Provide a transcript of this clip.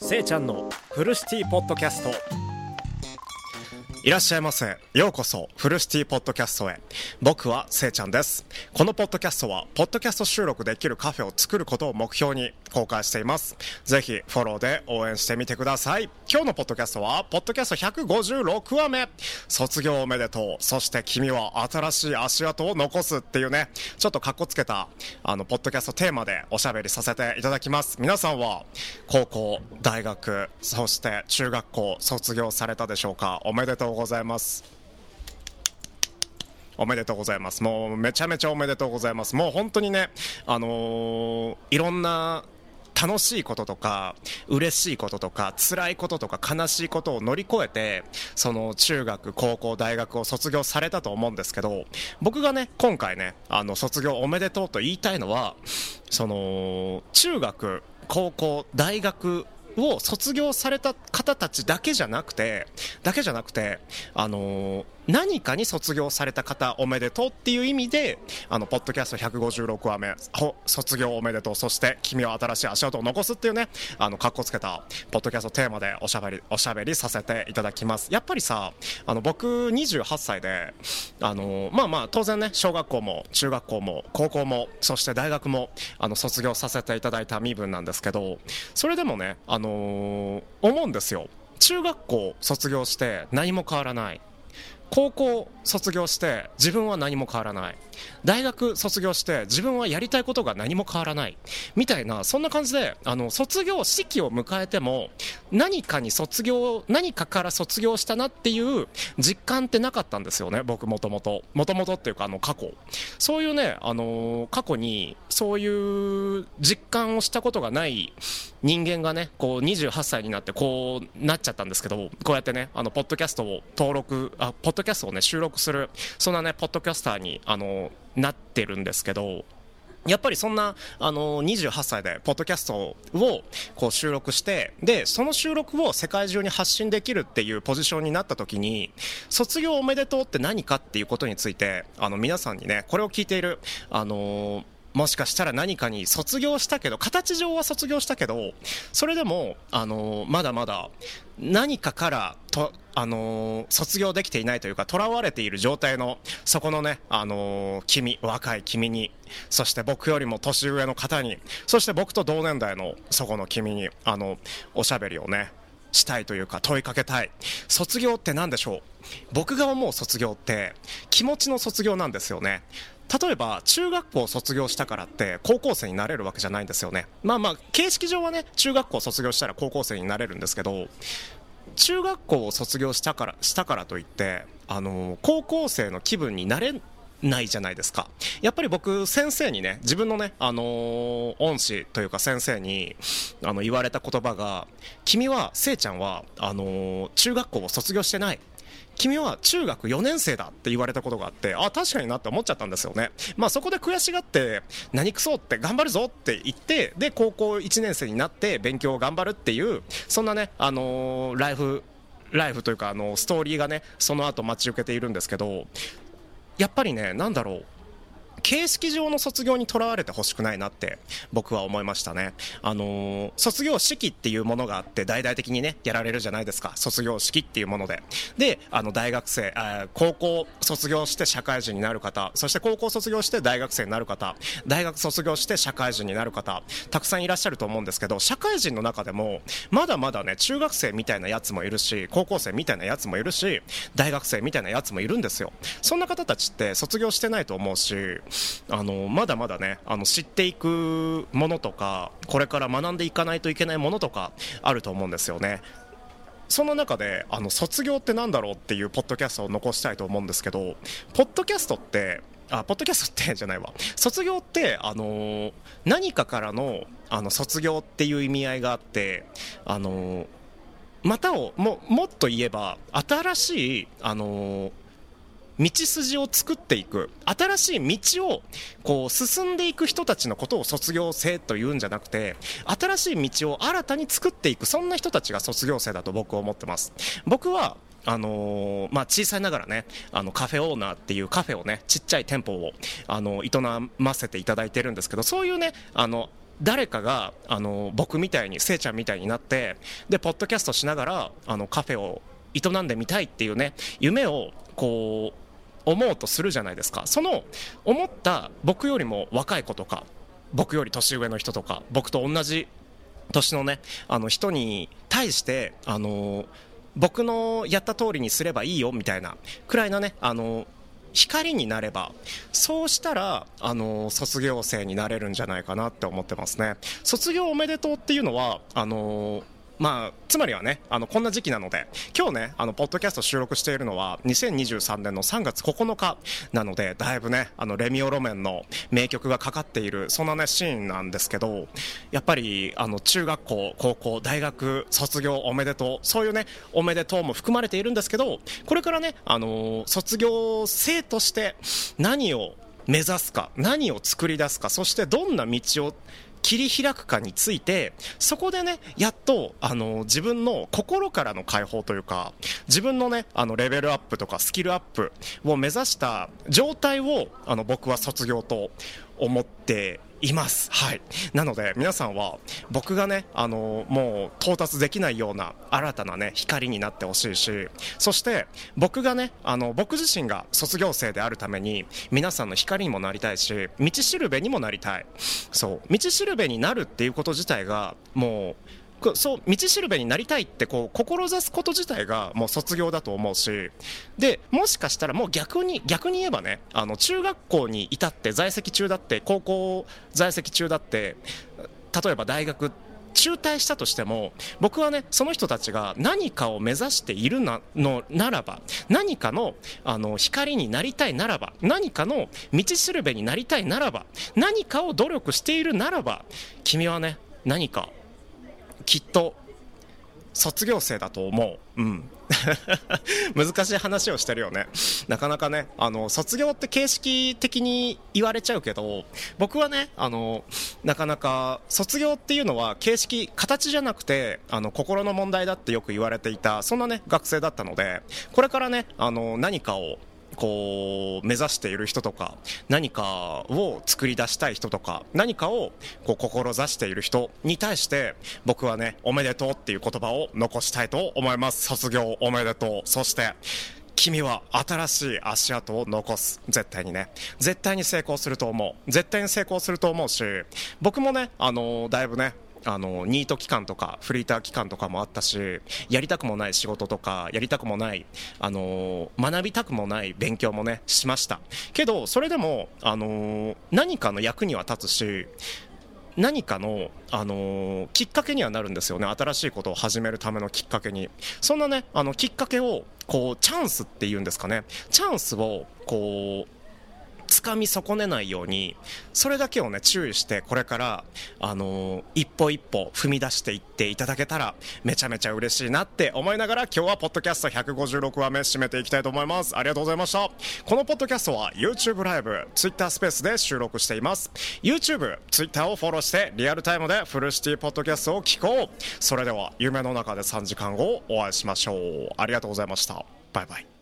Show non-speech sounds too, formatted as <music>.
せいちゃんのフルシティポッドキャストいらっしゃいませ。ようこそ、フルシティポッドキャストへ。僕はせいちゃんです。このポッドキャストは、ポッドキャスト収録できるカフェを作ることを目標に公開しています。ぜひ、フォローで応援してみてください。今日のポッドキャストは、ポッドキャスト156話目。卒業おめでとう。そして君は新しい足跡を残すっていうね、ちょっとカッコつけた、あの、ポッドキャストテーマでおしゃべりさせていただきます。皆さんは、高校、大学、そして中学校卒業されたでしょうか？おめでとうございます。おめでとうございます。もうめちゃめちゃおめでとうございます。もう本当にね、あのーいろんな楽しいこととか嬉しいこととか辛いこととか悲しいことを乗り越えてその中学高校大学を卒業されたと思うんですけど僕がね今回ねあの卒業おめでとうと言いたいのはその中学高校大学を卒業された方たちだけじゃなくてだけじゃなくてあのー何かに卒業された方おめでとうっていう意味であのポッドキャスト156話目ほ卒業おめでとうそして君は新しい足跡を残すっていうねあのかっこつけたポッドキャストテーマでおしゃべりおしゃべりさせていただきます。やっぱりさあの僕28歳であのまあまあ当然ね小学校も中学校も高校もそして大学もあの卒業させていただいた身分なんですけどそれでもねあの思うんですよ。中学校卒業して何も変わらない。高校卒業して自分は何も変わらない。大学卒業して自分はやりたいことが何も変わらない。みたいなそんな感じであの卒業式を迎えても何かに卒業何かから卒業したなっていう実感ってなかったんですよね僕もともと。もともとっていうかあの過去。そういうねあの過去にそういう実感をしたことがない人間がねこう28歳になってこうなっちゃったんですけどこうやってねあのポッドキャストを登録あポッドドキャストをね収録するそんなねポッドキャスターにあのなってるんですけどやっぱりそんなあの28歳でポッドキャストをこう収録してでその収録を世界中に発信できるっていうポジションになった時に卒業おめでとうって何かっていうことについてあの皆さんにねこれを聞いているあのもしかしたら何かに卒業したけど形上は卒業したけどそれでもあのまだまだ何かからとあの卒業できていないというか囚われている状態のそこのねあの君若い君にそして僕よりも年上の方にそして僕と同年代のそこの君にあのおしゃべりをねしたいというか問いかけたい。卒業って何でしょう？僕が思う卒業って気持ちの卒業なんですよね。例えば中学校を卒業したからって高校生になれるわけじゃないんですよね。まあまあ形式上はね中学校を卒業したら高校生になれるんですけど中学校を卒業したからしたからといってあの高校生の気分になれないじゃないですか。やっぱり僕先生にね自分のねあのー恩師というか先生にあの言われた言葉が君はせいちゃんはあのー中学校を卒業してない。君は中学4年生だって言われたことがあってあ確かになって思っちゃったんですよね。まあそこで悔しがって何くそって頑張るぞって言ってで高校1年生になって勉強を頑張るっていうそんなねあのーライフライフというかあのストーリーがねその後待ち受けているんですけどやっぱりねなんだろう。形式上の卒業にとらわれてほしくないなって僕は思いましたね。あのー卒業式っていうものがあって大々的にねやられるじゃないですか。卒業式っていうもので。であの大学生高校卒業して社会人になる方。そして高校卒業して大学生になる方。大学卒業して社会人になる方。たくさんいらっしゃると思うんですけど社会人の中でもまだまだね中学生みたいなやつもいるし高校生みたいなやつもいるし大学生みたいなやつもいるんですよ。そんな方たちって卒業してないと思うしあのまだまだねあの知っていくものとかこれから学んでいかないといけないものとかあると思うんですよね。その中であの卒業ってなんだろうっていうポッドキャストを残したいと思うんですけどポッドキャストってあポッドキャストって <laughs> じゃないわ。卒業ってあの何かからのあの卒業っていう意味合いがあってあのまたをももっと言えば新しいあの道筋を作っていく。新しい道をこう進んでいく人たちのことを卒業生というんじゃなくて新しい道を新たに作っていくそんな人たちが卒業生だと僕は思ってます。僕はあのーまあ、小さいながらねあのカフェオーナーっていうカフェをねちっちゃい店舗をあの営ませていただいてるんですけどそういうねあの誰かがあの僕みたいにせいちゃんみたいになってでポッドキャストしながらあのカフェを営んでみたいっていうね夢をこう思うとするじゃないですか。その思った僕よりも若い子とか僕より年上の人とか僕と同じ年のねあの人に対してあの僕のやった通りにすればいいよみたいなくらいなねあの光になればそうしたらあの卒業生になれるんじゃないかなって思ってますね。卒業おめでとうっていうのはあのまあ、つまりはね、あの、こんな時期なので、今日ね、あの、ポッドキャスト収録しているのは、2023年の3月9日なので、だいぶね、あの、レミオロメンの名曲がかかっている、そんなね、シーンなんですけど、やっぱり、あの、中学校、高校、大学、卒業おめでとう、そういうね、おめでとうも含まれているんですけど、これからね、あの、卒業生として何を目指すか、何を作り出すか、そしてどんな道を切り開くかについてそこでねやっとあの自分の心からの解放というか自分のねあのレベルアップとかスキルアップを目指した状態をあの僕は卒業と思っています。はい。なので、皆さんは、僕がね、あの、もう到達できないような新たなね、光になってほしいし、そして、僕がね、あの、僕自身が卒業生であるために、皆さんの光にもなりたいし、道しるべにもなりたい。そう。道しるべになるっていうこと自体が、もう、そう道しるべになりたいってこう志すこと自体がもう卒業だと思うしでもしかしたらもう逆に逆に言えばねあの中学校に至って在籍中だって高校在籍中だって例えば大学中退したとしても僕はねその人たちが何かを目指しているなのならば何かのあの光になりたいならば何かの道しるべになりたいならば何かを努力しているならば君はね何かきっと卒業生だと思う。うん。<laughs> 難しい話をしてるよね。なかなかね、あの、卒業って形式的に言われちゃうけど、僕はね、あの、なかなか、卒業っていうのは形式、形じゃなくて、あの、心の問題だってよく言われていた、そんなね、学生だったので、これからね、あの、何かをこう目指している人とか何かを作り出したい人とか何かをこう志している人に対して僕はねおめでとうっていう言葉を残したいと思います。卒業おめでとう。そして君は新しい足跡を残す。絶対にね。絶対に成功すると思う。絶対に成功すると思うし僕もねあのだいぶねあのニート期間とかフリーター期間とかもあったしやりたくもない仕事とかやりたくもないあの学びたくもない勉強もねしました。けどそれでもあの何かの役には立つし何かの、あのー、きっかけにはなるんですよね。新しいことを始めるためのきっかけに。そんなねあのきっかけをこうチャンスっていうんですかね。チャンスをこう掴み損ねないようにそれだけをね注意してこれからあの、一歩一歩踏み出していっていただけたらめちゃめちゃ嬉しいなって思いながら今日はポッドキャスト156話目締めていきたいと思います。ありがとうございましたこのポッドキャストは YouTube ライブ Twitter スペースで収録しています。YouTube、Twitter をフォローしてリアルタイムでフルシティポッドキャストを聞こうそれでは夢の中で3時間後お会いしましょうありがとうございましたバイバイ